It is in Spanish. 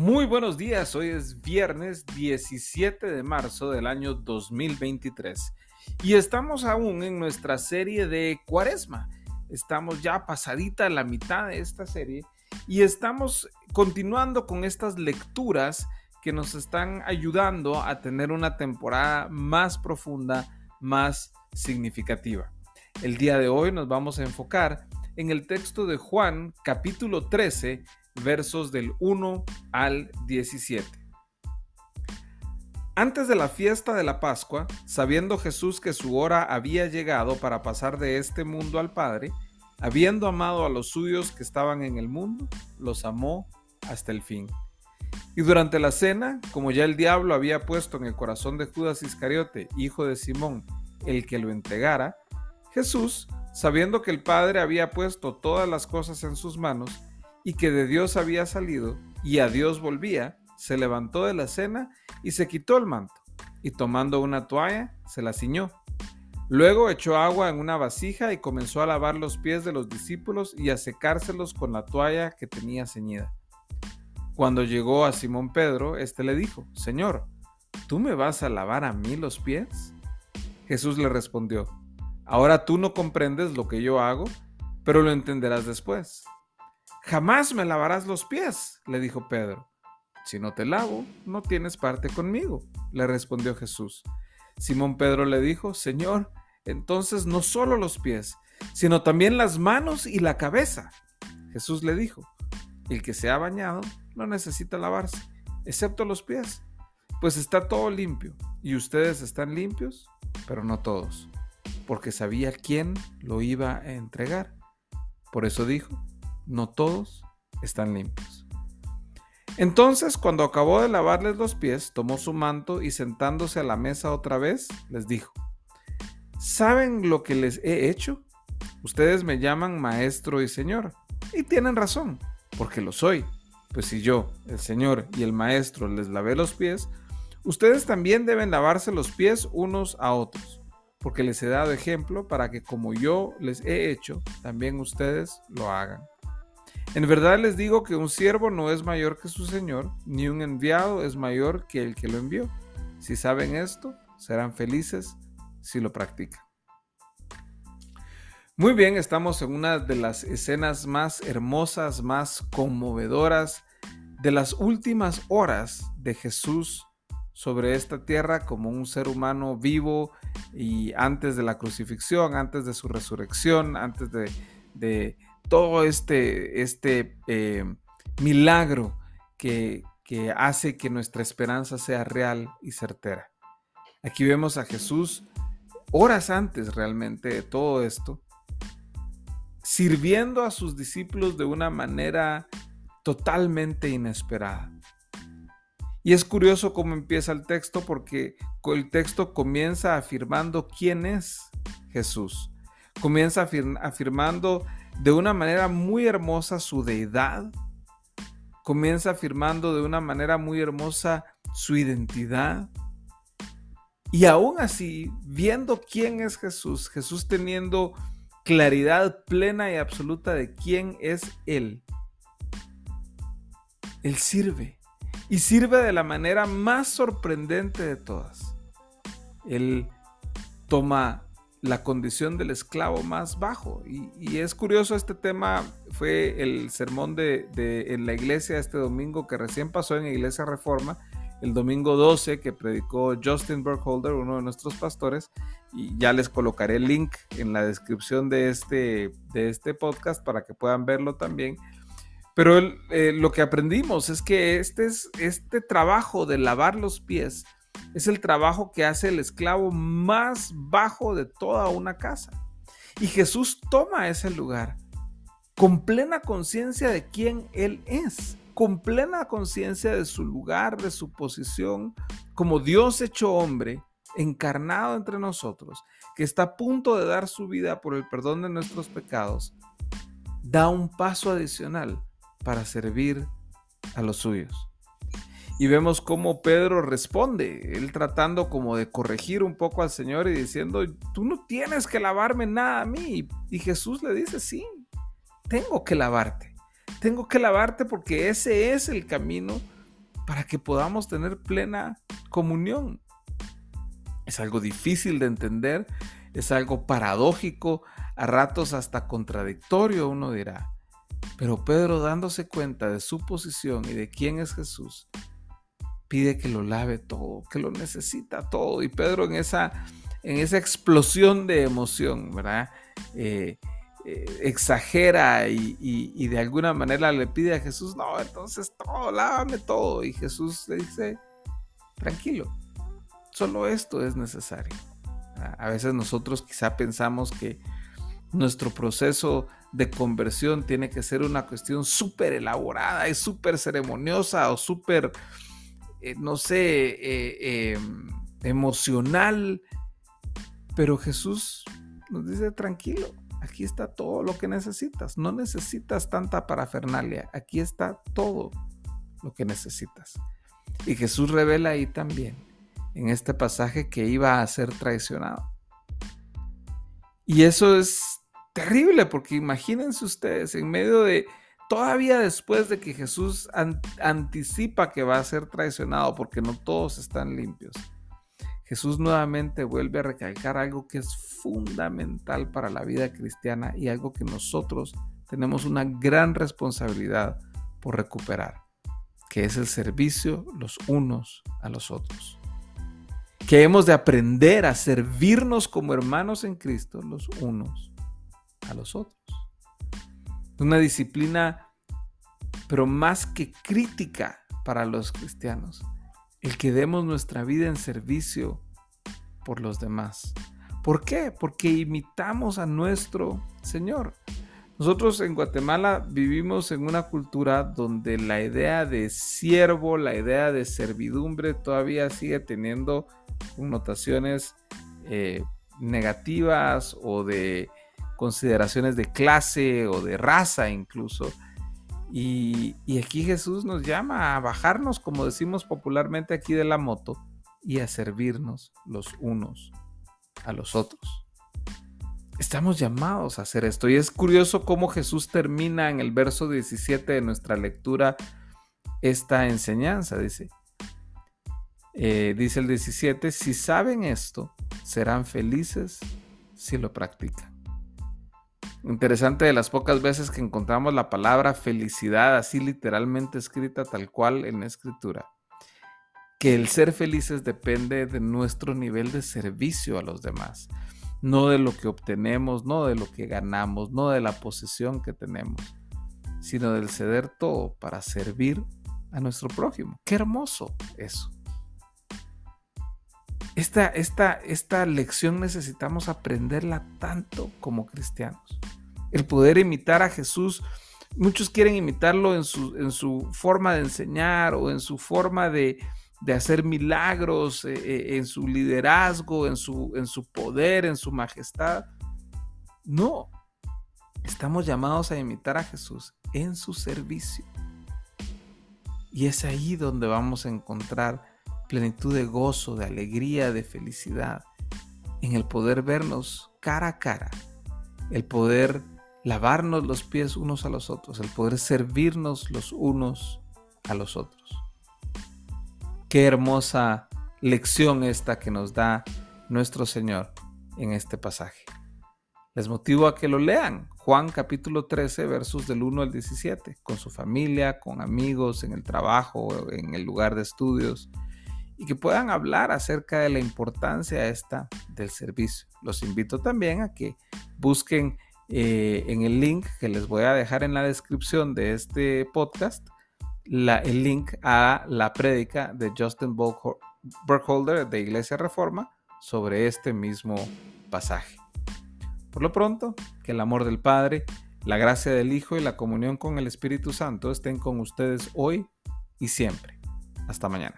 Muy buenos días, hoy es viernes 17 de marzo del año 2023 y estamos aún en nuestra serie de Cuaresma. Estamos ya pasadita la mitad de esta serie y estamos continuando con estas lecturas que nos están ayudando a tener una temporada más profunda, más significativa. El día de hoy nos vamos a enfocar en el texto de Juan capítulo 13 versos del 1 al 17. Antes de la fiesta de la Pascua, sabiendo Jesús que su hora había llegado para pasar de este mundo al Padre, habiendo amado a los suyos que estaban en el mundo, los amó hasta el fin. Y durante la cena, como ya el diablo había puesto en el corazón de Judas Iscariote, hijo de Simón, el que lo entregara, Jesús, sabiendo que el Padre había puesto todas las cosas en sus manos, y que de Dios había salido y a Dios volvía, se levantó de la cena y se quitó el manto, y tomando una toalla, se la ciñó. Luego echó agua en una vasija y comenzó a lavar los pies de los discípulos y a secárselos con la toalla que tenía ceñida. Cuando llegó a Simón Pedro, éste le dijo, Señor, ¿tú me vas a lavar a mí los pies? Jesús le respondió, Ahora tú no comprendes lo que yo hago, pero lo entenderás después. Jamás me lavarás los pies, le dijo Pedro. Si no te lavo, no tienes parte conmigo, le respondió Jesús. Simón Pedro le dijo, Señor, entonces no solo los pies, sino también las manos y la cabeza. Jesús le dijo, el que se ha bañado no necesita lavarse, excepto los pies, pues está todo limpio, y ustedes están limpios, pero no todos, porque sabía quién lo iba a entregar. Por eso dijo, no todos están limpios. Entonces, cuando acabó de lavarles los pies, tomó su manto y sentándose a la mesa otra vez, les dijo, ¿saben lo que les he hecho? Ustedes me llaman maestro y señor, y tienen razón, porque lo soy. Pues si yo, el señor y el maestro les lavé los pies, ustedes también deben lavarse los pies unos a otros, porque les he dado ejemplo para que como yo les he hecho, también ustedes lo hagan. En verdad les digo que un siervo no es mayor que su señor, ni un enviado es mayor que el que lo envió. Si saben esto, serán felices si lo practican. Muy bien, estamos en una de las escenas más hermosas, más conmovedoras de las últimas horas de Jesús sobre esta tierra como un ser humano vivo y antes de la crucifixión, antes de su resurrección, antes de, de todo este, este eh, milagro que, que hace que nuestra esperanza sea real y certera. Aquí vemos a Jesús horas antes realmente de todo esto, sirviendo a sus discípulos de una manera totalmente inesperada. Y es curioso cómo empieza el texto porque el texto comienza afirmando quién es Jesús. Comienza afirmando de una manera muy hermosa su deidad, comienza afirmando de una manera muy hermosa su identidad. Y aún así, viendo quién es Jesús, Jesús teniendo claridad plena y absoluta de quién es Él, Él sirve. Y sirve de la manera más sorprendente de todas. Él toma la condición del esclavo más bajo. Y, es curioso, este tema fue el sermón de, en la iglesia este domingo que recién pasó en Iglesia Reforma, el domingo 12 que predicó Justin Burkholder, uno de nuestros pastores, y ya les colocaré el link en la descripción de este, de este podcast para que puedan verlo también. Pero eh, lo que aprendimos es que este, es, este trabajo de lavar los pies, es el trabajo que hace el esclavo más bajo de toda una casa. Y Jesús toma ese lugar con plena conciencia de quién Él es, con plena conciencia de su lugar, de su posición, como Dios hecho hombre, encarnado entre nosotros, que está a punto de dar su vida por el perdón de nuestros pecados, da un paso adicional para servir a los suyos. Y vemos cómo Pedro responde, él tratando como de corregir un poco al Señor y diciendo, tú no tienes que lavarme nada a mí. Y Jesús le dice, sí, tengo que lavarte. Tengo que lavarte porque ese es el camino para que podamos tener plena comunión. Es algo difícil de entender, es algo paradójico, a ratos hasta contradictorio, uno dirá. Pero Pedro, dándose cuenta de su posición y de quién es Jesús, pide que lo lave todo, que lo necesita todo. Y Pedro en esa, en esa explosión de emoción, ¿verdad? Eh, eh, exagera y, de alguna manera le pide a Jesús, no, entonces todo, lávame todo. Y Jesús le dice, tranquilo, solo esto es necesario. A veces nosotros quizá pensamos que nuestro proceso de conversión tiene que ser una cuestión súper elaborada y súper ceremoniosa o súper, eh, no sé, eh, em, emocional. Pero Jesús nos dice, tranquilo, Aquí está todo lo que necesitas. No necesitas tanta parafernalia. Aquí está todo lo que necesitas. Y Jesús revela ahí también, en este pasaje, que iba a ser traicionado. Y eso es terrible, porque imagínense ustedes, en medio de, todavía después de que Jesús anticipa que va a ser traicionado, porque no todos están limpios Jesús nuevamente vuelve a recalcar algo que es fundamental para la vida cristiana y algo que nosotros tenemos una gran responsabilidad por recuperar, que es el servicio los unos a los otros. Que hemos de aprender a servirnos como hermanos en Cristo los unos a los otros. Una disciplina, pero más que crítica para los cristianos el que demos nuestra vida en servicio por los demás. ¿Por qué? Porque imitamos a nuestro Señor. Nosotros en Guatemala vivimos en una cultura donde la idea de siervo, la idea de servidumbre todavía sigue teniendo connotaciones eh, negativas o de consideraciones de clase o de raza incluso. Y, aquí Jesús nos llama a bajarnos, como decimos popularmente aquí de la moto, y a servirnos los unos a los otros. Estamos llamados a hacer esto. Y es curioso cómo Jesús termina en el verso 17 de nuestra lectura esta enseñanza. Dice, eh, dice el 17, si saben esto, serán felices si lo practican. Interesante de las pocas veces que encontramos la palabra felicidad así literalmente escrita tal cual en la escritura. Que el ser felices depende de nuestro nivel de servicio a los demás, no de lo que obtenemos, no de lo que ganamos, no de la posesión que tenemos, sino del ceder todo para servir a nuestro prójimo. Qué hermoso eso. Esta, esta, esta lección necesitamos aprenderla tanto como cristianos. El poder imitar a Jesús. Muchos quieren imitarlo en su, en su forma de enseñar o en su forma de, hacer milagros, eh, eh, en su liderazgo, en su, en su poder, en su majestad. No, estamos llamados a imitar a Jesús en su servicio. Y es ahí donde vamos a encontrar plenitud de gozo, de alegría, de felicidad, en el poder vernos cara a cara, el poder lavarnos los pies unos a los otros, el poder servirnos los unos a los otros. Qué hermosa lección esta que nos da nuestro Señor en este pasaje. Les motivo a que lo lean. Juan capítulo 13, versos del 1 al 17, con su familia, con amigos, en el trabajo, en el lugar de estudios y que puedan hablar acerca de la importancia esta del servicio. Los invito también a que busquen eh, en el link que les voy a dejar en la descripción de este podcast, el link a la prédica de Justin Burkholder de Iglesia Reforma sobre este mismo pasaje. Por lo pronto, que el amor del Padre, la gracia del Hijo y la comunión con el Espíritu Santo estén con ustedes hoy y siempre. Hasta mañana.